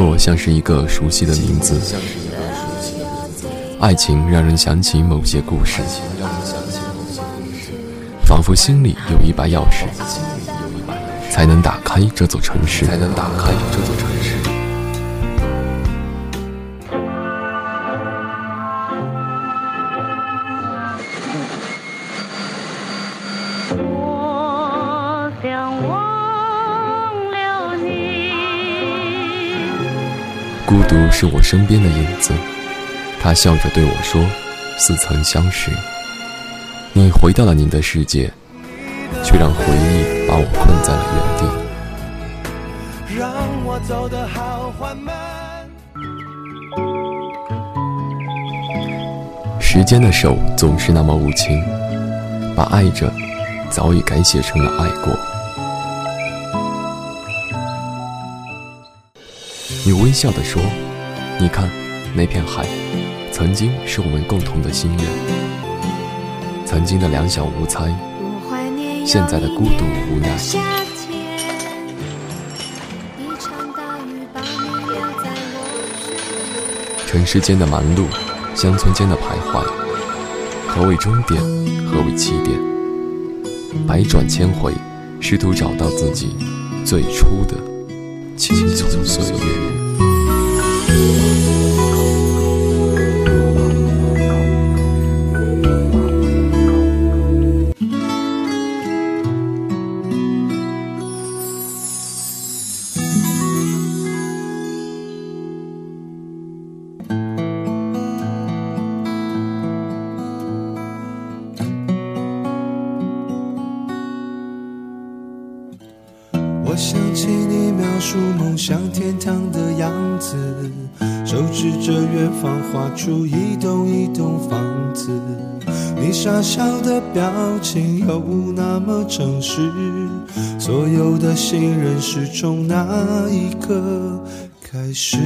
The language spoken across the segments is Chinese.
默像是一个熟悉的名字，爱情让人想起某些故事，仿佛心里有一把钥匙，才能打开这座城市。才能打开这座城是我身边的影子，他笑着对我说：“似曾相识。”你回到了你的世界，却让回忆把我困在了原地。让我走得好缓慢。时间的手总是那么无情，把爱着早已改写成了爱过。你微笑地说：“你看，那片海，曾经是我们共同的心愿。曾经的两小无猜，现在的孤独无奈夏天，一场大雨把你撂在我城市间的忙碌，乡村间的徘徊，何为终点？何为起点？百转千回，试图找到自己最初的青葱岁月。你傻笑的表情又那么诚实，所有的信任是从那一刻开始。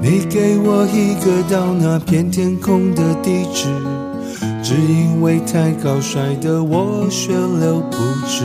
你给我一个到那片天空的地址，只因为太高摔得我血流不止，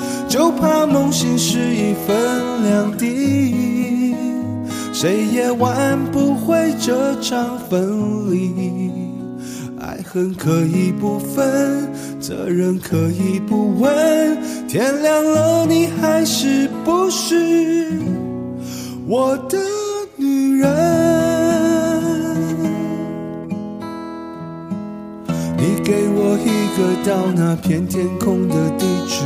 就怕梦醒时已分两地，谁也挽不回这场分离。爱恨可以不分，责任可以不问。天亮了，你还是不是我的女人？你给我一个到那片天空的地址，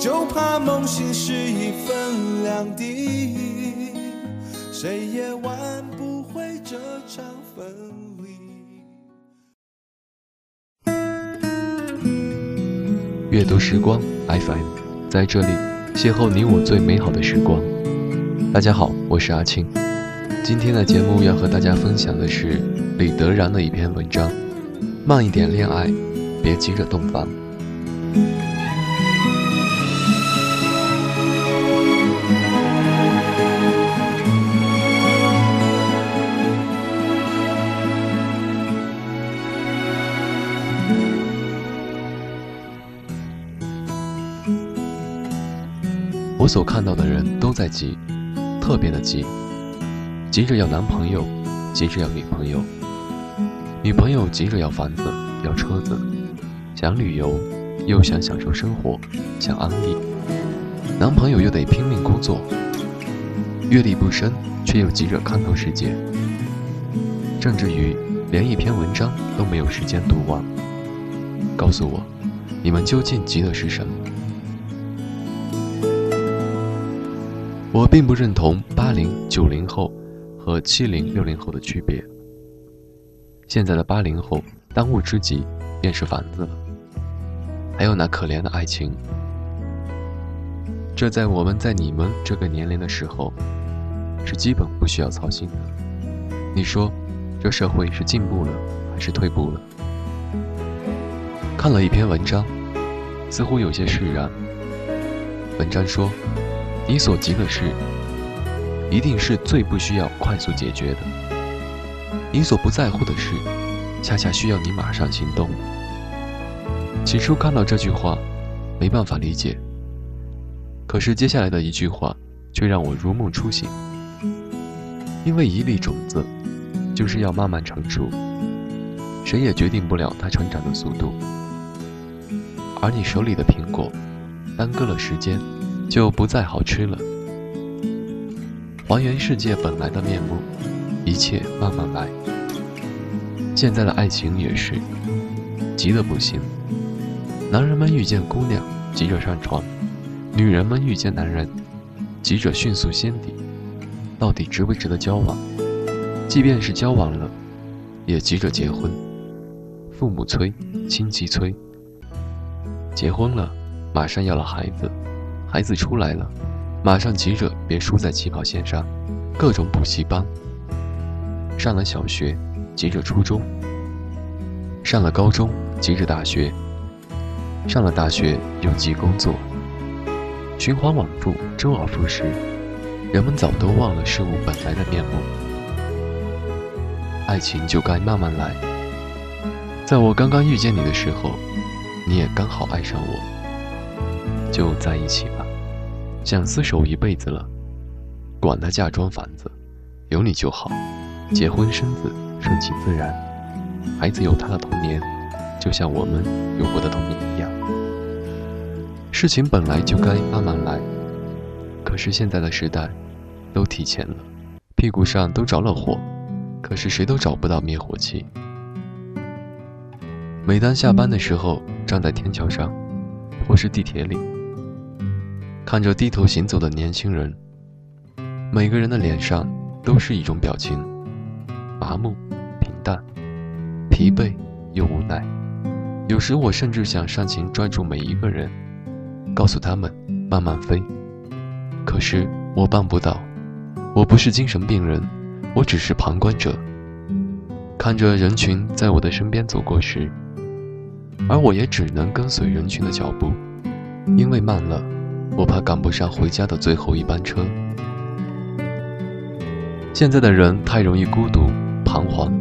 就怕梦醒时已分两地。谁也挽不回这场分离。阅读时光 FM，在这里邂逅你我最美好的时光。大家好，我是阿青。今天的节目要和大家分享的是李德然的一篇文章：慢一点恋爱，别急着洞房。我所看到的人都在急，特别的急，急着要男朋友，急着要女朋友，女朋友急着要房子、要车子，想旅游，又想享受生活，想安逸，男朋友又得拼命工作，阅历不深，却又急着看透世界，甚至于连一篇文章都没有时间读完。告诉我，你们究竟急的是什么？我并不认同八零九零后和七零六零后的区别。现在的八零后当务之急便是房子了，还有那可怜的爱情。这在我们在你们这个年龄的时候，是基本不需要操心的。你说，这社会是进步了还是退步了？看了一篇文章，似乎有些释然。文章说。你所急的事，一定是最不需要快速解决的；你所不在乎的事，恰恰需要你马上行动。起初看到这句话，没办法理解。可是接下来的一句话，却让我如梦初醒。因为一粒种子，就是要慢慢成熟，谁也决定不了它成长的速度。而你手里的苹果，耽搁了时间。就不再好吃了。还原世界本来的面目，一切慢慢来。现在的爱情也是，急得不行。男人们遇见姑娘，急着上床；女人们遇见男人，急着迅速先底。到底值不值得交往？即便是交往了，也急着结婚。父母催，亲戚催。结婚了，马上要了孩子。孩子出来了，马上急着别输在起跑线上，各种补习班。上了小学，急着初中；上了高中，急着大学；上了大学，又急工作。循环往复，周而复始，人们早都忘了事物本来的面目。爱情就该慢慢来。在我刚刚遇见你的时候，你也刚好爱上我，就在一起吧。想厮守一辈子了，管他嫁妆房子，有你就好。结婚生子，顺其自然。孩子有他的童年，就像我们有过的童年一样。事情本来就该慢慢来，可是现在的时代，都提前了，屁股上都着了火，可是谁都找不到灭火器。每当下班的时候，站在天桥上，或是地铁里。看着低头行走的年轻人，每个人的脸上都是一种表情：麻木、平淡、疲惫又无奈。有时我甚至想上前拽住每一个人，告诉他们慢慢飞。可是我办不到，我不是精神病人，我只是旁观者。看着人群在我的身边走过时，而我也只能跟随人群的脚步，因为慢了。我怕赶不上回家的最后一班车。现在的人太容易孤独、彷徨、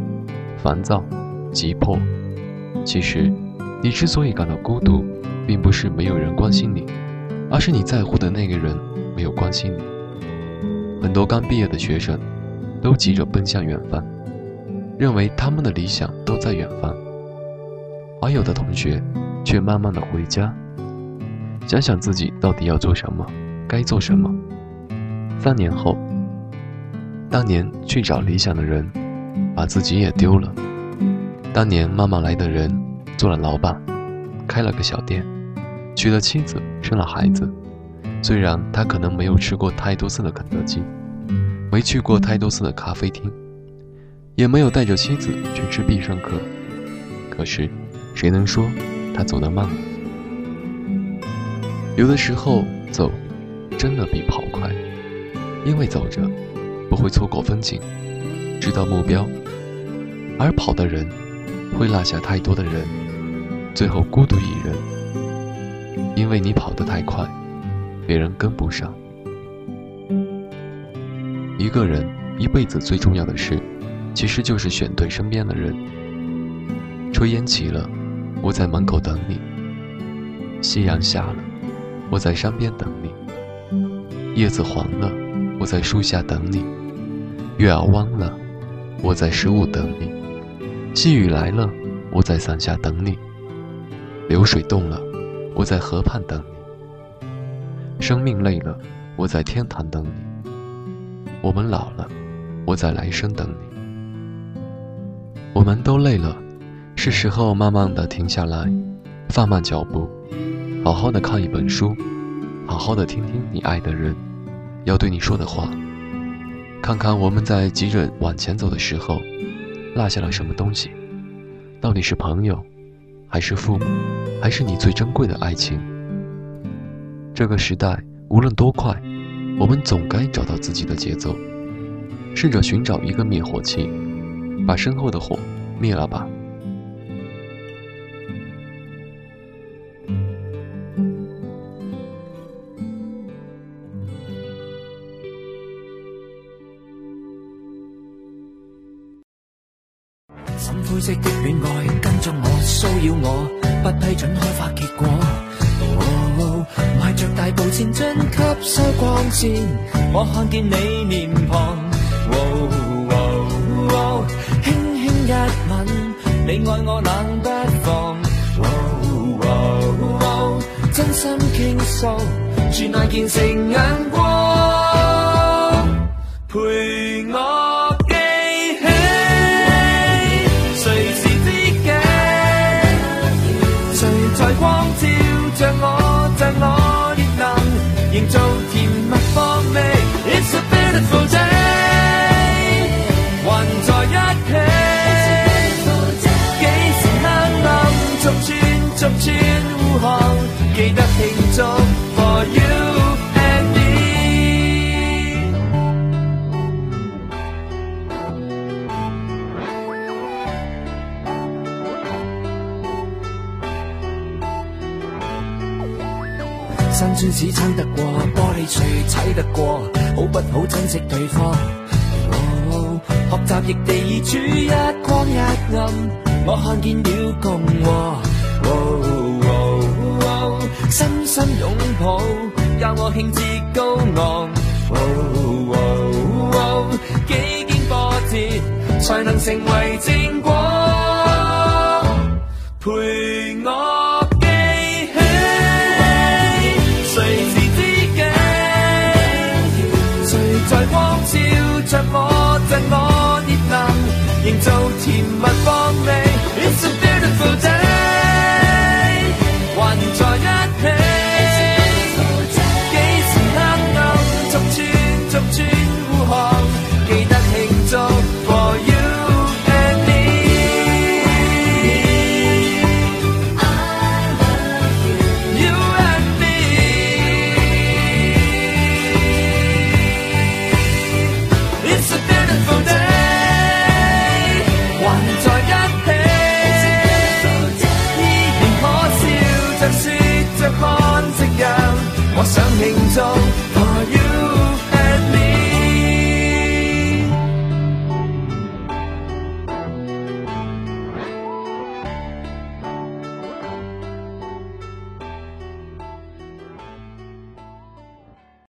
烦躁、急迫。其实，你之所以感到孤独，并不是没有人关心你，而是你在乎的那个人没有关心你。很多刚毕业的学生，都急着奔向远方，认为他们的理想都在远方，而有的同学，却慢慢的回家。想想自己到底要做什么，该做什么。三年后，当年去找理想的人，把自己也丢了；当年慢慢来的人，做了老板，开了个小店，娶了妻子，生了孩子。虽然他可能没有吃过太多次的肯德基，没去过太多次的咖啡厅，也没有带着妻子去吃必胜客。可是，谁能说他走得慢呢？有的时候走，真的比跑快，因为走着不会错过风景，知道目标；而跑的人会落下太多的人，最后孤独一人，因为你跑得太快，别人跟不上。一个人一辈子最重要的事，其实就是选对身边的人。炊烟起了，我在门口等你；夕阳下了。我在山边等你，叶子黄了；我在树下等你，月儿弯了；我在十五等你，细雨来了；我在伞下等你，流水动了；我在河畔等你，生命累了；我在天堂等你，我们老了；我在来生等你，我们都累了，是时候慢慢的停下来，放慢脚步。好好的看一本书，好好的听听你爱的人要对你说的话，看看我们在急着往前走的时候落下了什么东西，到底是朋友，还是父母，还是你最珍贵的爱情？这个时代无论多快，我们总该找到自己的节奏，试着寻找一个灭火器，把身后的火灭了吧。灰色的恋爱跟踪我，骚扰我，不批准开发结果。迈着大步前进，吸收光线，我看见你面庞。轻轻一吻，你爱我冷不防。真心倾诉，转眼见成眼光，陪我。只撑得過，玻璃碎踩得過，好不好珍惜對方？學習亦地處一光一暗，我看見了共和。深深擁抱，教我興致高昂。幾經波折，才能成為正果。陪我。想庆祝。